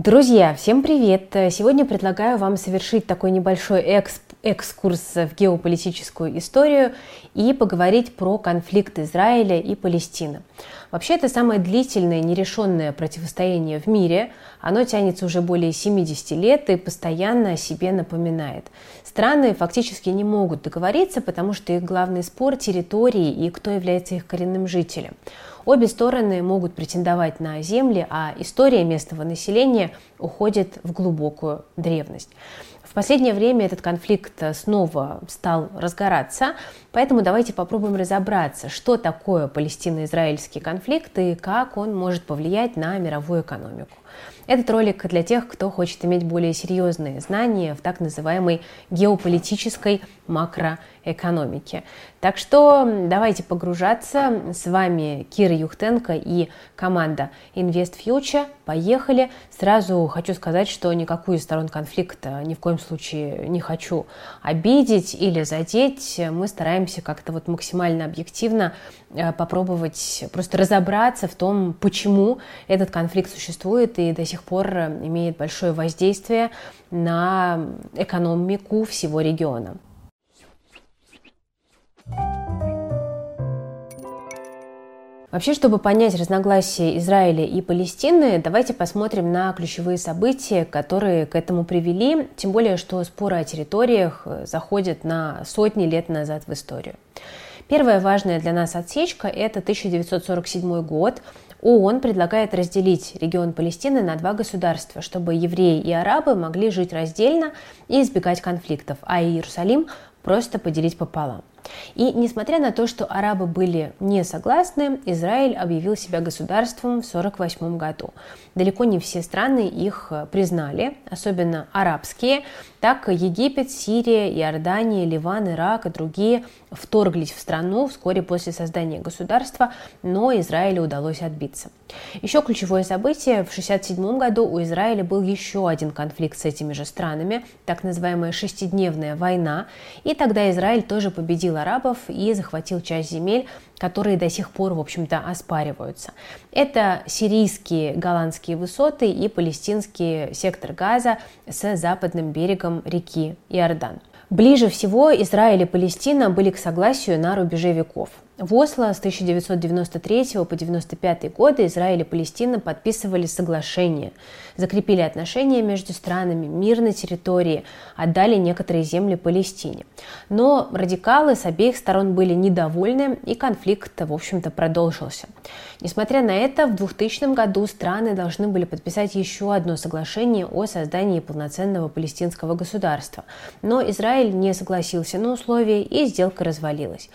Друзья, всем привет! Сегодня предлагаю вам совершить такой небольшой эксп экскурс в геополитическую историю и поговорить про конфликт Израиля и Палестины. Вообще, это самое длительное нерешенное противостояние в мире. Оно тянется уже более 70 лет и постоянно о себе напоминает. Страны фактически не могут договориться, потому что их главный спор – территории и кто является их коренным жителем. Обе стороны могут претендовать на земли, а история местного населения уходит в глубокую древность. В последнее время этот конфликт снова стал разгораться, поэтому давайте попробуем разобраться, что такое палестино-израильский конфликт и как он может повлиять на мировую экономику. Этот ролик для тех, кто хочет иметь более серьезные знания в так называемой геополитической макроэкономике. Так что давайте погружаться. С вами Кира Юхтенко и команда Invest Future. Поехали. Сразу хочу сказать, что никакую из сторон конфликта ни в коем случае не хочу обидеть или задеть. Мы стараемся как-то вот максимально объективно э, попробовать просто разобраться в том, почему этот конфликт существует и до сих пор имеет большое воздействие на экономику всего региона. Вообще, чтобы понять разногласия Израиля и Палестины, давайте посмотрим на ключевые события, которые к этому привели, тем более, что споры о территориях заходят на сотни лет назад в историю. Первая важная для нас отсечка – это 1947 год. ООН предлагает разделить регион Палестины на два государства, чтобы евреи и арабы могли жить раздельно и избегать конфликтов, а Иерусалим просто поделить пополам. И несмотря на то, что арабы были не согласны, Израиль объявил себя государством в 1948 году. Далеко не все страны их э, признали, особенно арабские. Так Египет, Сирия, Иордания, Ливан, Ирак и другие вторглись в страну вскоре после создания государства, но Израилю удалось отбиться. Еще ключевое событие. В 1967 году у Израиля был еще один конфликт с этими же странами, так называемая шестидневная война. И тогда Израиль тоже победил арабов и захватил часть земель, которые до сих пор, в общем-то, оспариваются. Это сирийские голландские высоты и палестинский сектор Газа с западным берегом реки Иордан. Ближе всего Израиль и Палестина были к согласию на рубеже веков. В Осло с 1993 по 1995 годы Израиль и Палестина подписывали соглашение, закрепили отношения между странами, мир на территории, отдали некоторые земли Палестине. Но радикалы с обеих сторон были недовольны, и конфликт, в общем-то, продолжился. Несмотря на это, в 2000 году страны должны были подписать еще одно соглашение о создании полноценного палестинского государства. Но Израиль не согласился на условия, и сделка развалилась.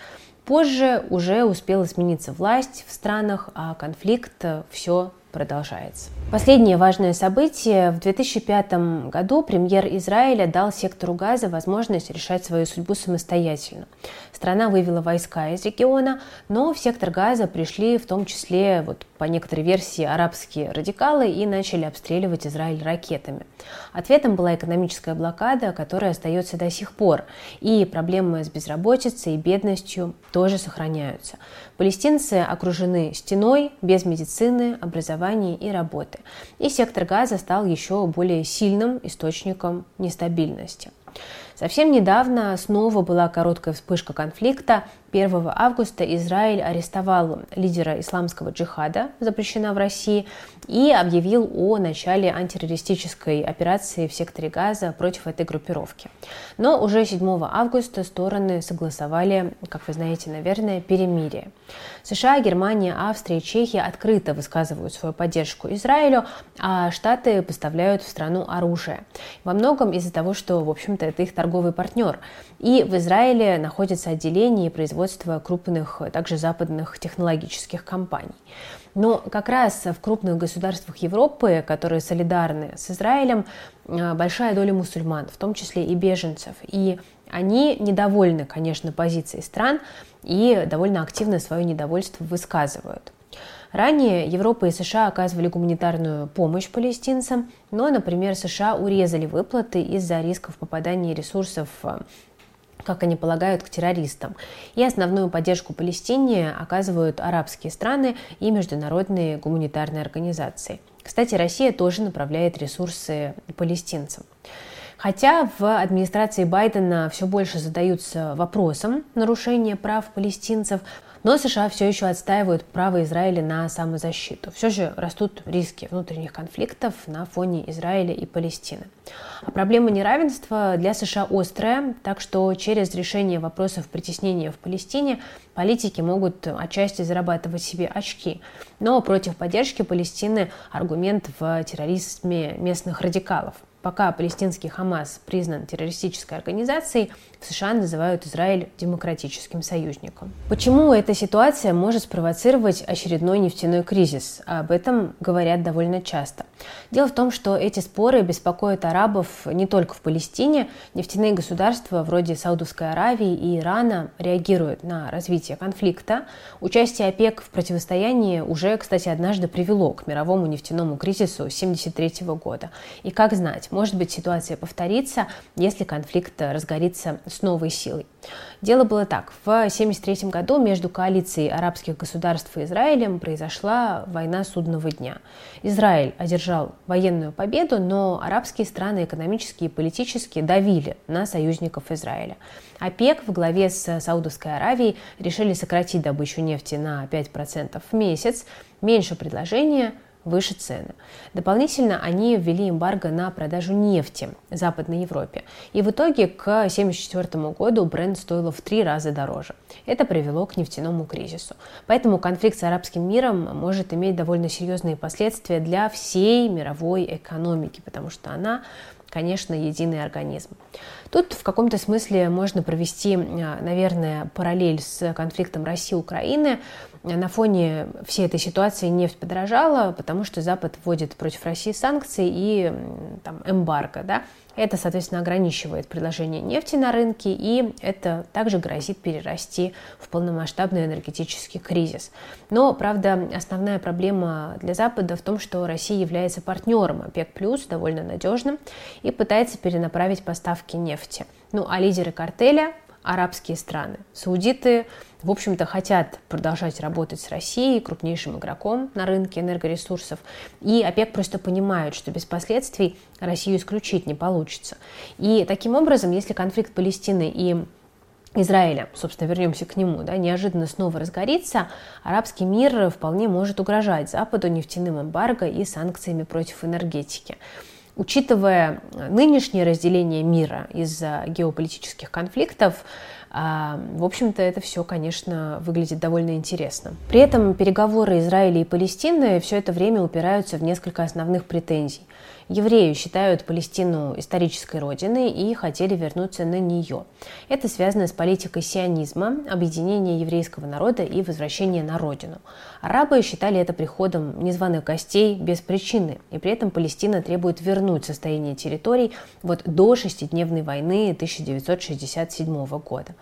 Позже уже успела смениться власть в странах, а конфликт э, все продолжается. Последнее важное событие. В 2005 году премьер Израиля дал сектору Газа возможность решать свою судьбу самостоятельно. Страна вывела войска из региона, но в сектор Газа пришли в том числе, вот, по некоторой версии, арабские радикалы и начали обстреливать Израиль ракетами. Ответом была экономическая блокада, которая остается до сих пор. И проблемы с безработицей и бедностью тоже сохраняются. Палестинцы окружены стеной, без медицины, образования и работы. И сектор газа стал еще более сильным источником нестабильности. Совсем недавно снова была короткая вспышка конфликта 1 августа Израиль арестовал лидера исламского джихада, запрещена в России, и объявил о начале антитеррористической операции в секторе Газа против этой группировки. Но уже 7 августа стороны согласовали, как вы знаете, наверное, перемирие. США, Германия, Австрия и Чехия открыто высказывают свою поддержку Израилю, а Штаты поставляют в страну оружие. Во многом из-за того, что, в общем-то, это их торговый партнер. И в Израиле находится отделение производства крупных, также западных технологических компаний. Но как раз в крупных государствах Европы, которые солидарны с Израилем, э, большая доля мусульман, в том числе и беженцев. И они недовольны, конечно, позицией стран и довольно активно свое недовольство высказывают. Ранее Европа и США оказывали гуманитарную помощь палестинцам, но, например, США урезали выплаты из-за рисков попадания ресурсов э, как они полагают, к террористам. И основную поддержку Палестине оказывают арабские страны и международные гуманитарные организации. Кстати, Россия тоже направляет ресурсы палестинцам. Хотя в администрации Байдена все больше задаются вопросом нарушения прав палестинцев, но США все еще отстаивают право Израиля на самозащиту. Все же растут риски внутренних конфликтов на фоне Израиля и Палестины. А проблема неравенства для США острая, так что через решение вопросов притеснения в Палестине политики могут отчасти зарабатывать себе очки. Но против поддержки Палестины аргумент в терроризме местных радикалов – Пока палестинский Хамас признан террористической организацией, в США называют Израиль демократическим союзником. Почему эта ситуация может спровоцировать очередной нефтяной кризис? Об этом говорят довольно часто. Дело в том, что эти споры беспокоят арабов не только в Палестине. Нефтяные государства вроде Саудовской Аравии и Ирана реагируют на развитие конфликта. Участие ОПЕК в противостоянии уже, кстати, однажды привело к мировому нефтяному кризису 1973 года. И как знать, может быть, ситуация повторится, если конфликт разгорится с новой силой. Дело было так. В 1973 году между коалицией арабских государств и Израилем произошла война судного дня. Израиль одержал военную победу, но арабские страны экономически и политически давили на союзников Израиля. ОПЕК в главе с Саудовской Аравией решили сократить добычу нефти на 5% в месяц, меньше предложения, выше цены. Дополнительно они ввели эмбарго на продажу нефти Западной Европе. И в итоге к 1974 году бренд стоило в три раза дороже. Это привело к нефтяному кризису. Поэтому конфликт с арабским миром может иметь довольно серьезные последствия для всей мировой экономики, потому что она конечно, единый организм. Тут в каком-то смысле можно провести, наверное, параллель с конфликтом России-Украины, на фоне всей этой ситуации нефть подорожала, потому что Запад вводит против России санкции и там, эмбарго. Да? Это, соответственно, ограничивает предложение нефти на рынке, и это также грозит перерасти в полномасштабный энергетический кризис. Но, правда, основная проблема для Запада в том, что Россия является партнером ОПЕК+, довольно надежным, и пытается перенаправить поставки нефти. Ну а лидеры картеля арабские страны. Саудиты, в общем-то, хотят продолжать работать с Россией, крупнейшим игроком на рынке энергоресурсов. И ОПЕК просто понимают, что без последствий Россию исключить не получится. И таким образом, если конфликт Палестины и Израиля, собственно, вернемся к нему, да, неожиданно снова разгорится, арабский мир вполне может угрожать Западу нефтяным эмбарго и санкциями против энергетики. Учитывая нынешнее разделение мира из-за геополитических конфликтов, в общем-то, это все, конечно, выглядит довольно интересно. При этом переговоры Израиля и Палестины все это время упираются в несколько основных претензий. Евреи считают Палестину исторической родиной и хотели вернуться на нее. Это связано с политикой сионизма, объединения еврейского народа и возвращения на родину. Арабы считали это приходом незваных гостей без причины, и при этом Палестина требует вернуть состояние территорий вот до шестидневной войны 1967 года.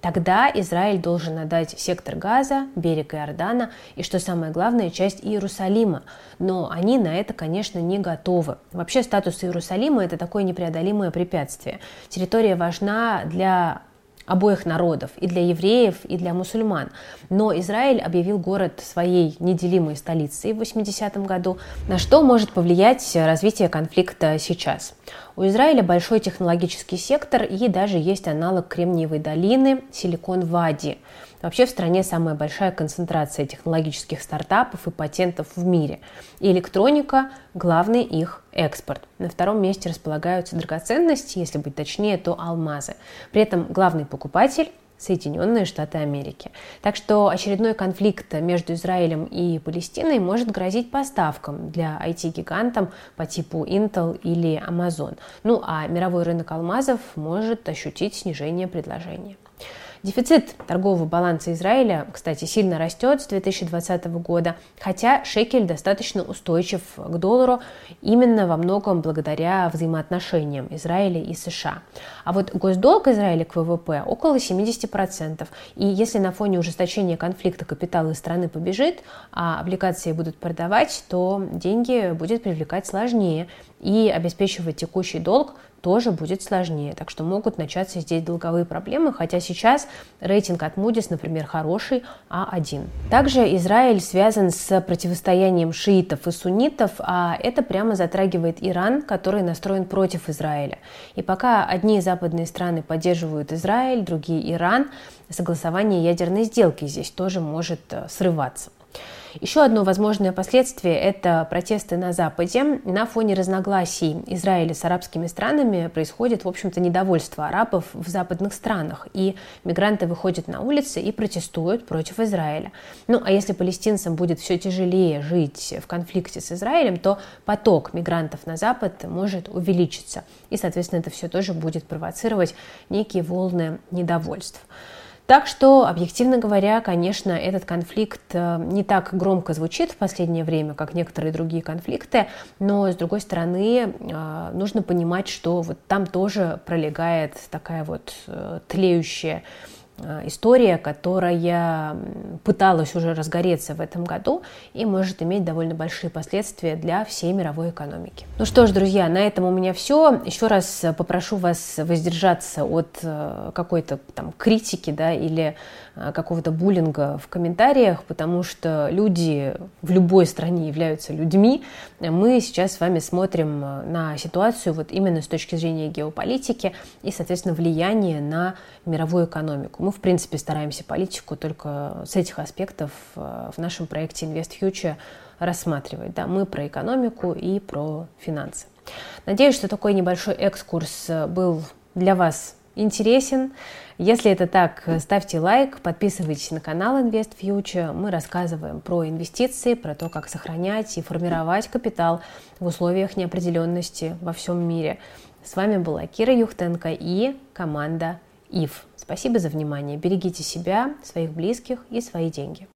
Тогда Израиль должен отдать сектор Газа, берег Иордана и, что самое главное, часть Иерусалима. Но они на это, конечно, не готовы. Вообще статус Иерусалима – это такое непреодолимое препятствие. Территория важна для обоих народов, и для евреев, и для мусульман. Но Израиль объявил город своей неделимой столицей в 80-м году, на что может повлиять развитие конфликта сейчас. У Израиля большой технологический сектор и даже есть аналог Кремниевой долины Силикон-Вади. Вообще в стране самая большая концентрация технологических стартапов и патентов в мире. И электроника – главный их экспорт. На втором месте располагаются драгоценности, если быть точнее, то алмазы. При этом главный покупатель Соединенные Штаты Америки. Так что очередной конфликт между Израилем и Палестиной может грозить поставкам для IT-гигантам по типу Intel или Amazon. Ну а мировой рынок алмазов может ощутить снижение предложения. Дефицит торгового баланса Израиля, кстати, сильно растет с 2020 года, хотя шекель достаточно устойчив к доллару именно во многом благодаря взаимоотношениям Израиля и США. А вот госдолг Израиля к ВВП около 70%. И если на фоне ужесточения конфликта капитал из страны побежит, а облигации будут продавать, то деньги будет привлекать сложнее. и обеспечивать текущий долг тоже будет сложнее. Так что могут начаться здесь долговые проблемы, хотя сейчас рейтинг от Moody's, например, хороший А1. Также Израиль связан с противостоянием шиитов и суннитов, а это прямо затрагивает Иран, который настроен против Израиля. И пока одни западные страны поддерживают Израиль, другие Иран, согласование ядерной сделки здесь тоже может э, срываться. Еще одно возможное последствие – это протесты на Западе. На фоне разногласий Израиля с арабскими странами происходит, в общем-то, недовольство арабов в западных странах. И мигранты выходят на улицы и протестуют против Израиля. Ну, а если палестинцам будет все тяжелее жить в конфликте с Израилем, то поток мигрантов на Запад может увеличиться. И, соответственно, это все тоже будет провоцировать некие волны недовольств. Так что, объективно говоря, конечно, этот конфликт э, не так громко звучит в последнее время, как некоторые другие конфликты, но, с другой стороны, э, нужно понимать, что вот там тоже пролегает такая вот э, тлеющая история, которая пыталась уже разгореться в этом году и может иметь довольно большие последствия для всей мировой экономики. Ну что ж, друзья, на этом у меня все. Еще раз попрошу вас воздержаться от э, какой-то там критики да, или э, какого-то буллинга в комментариях, потому что люди в любой стране являются людьми. Мы сейчас с вами смотрим на ситуацию вот именно с точки зрения геополитики и, соответственно, влияния на мировую экономику. Мы, в принципе, стараемся политику только с этих аспектов э, в нашем проекте Invest Future рассматривать. Да, мы про экономику и про финансы. Надеюсь, что такой небольшой экскурс э, был для вас интересен. Если это так, ставьте лайк, подписывайтесь на канал Invest Future. Мы рассказываем про инвестиции, про то, как сохранять и формировать капитал в условиях неопределенности во всем мире. С вами была Кира Юхтенко и команда ИФ. Спасибо за внимание. Берегите себя, своих близких и свои деньги.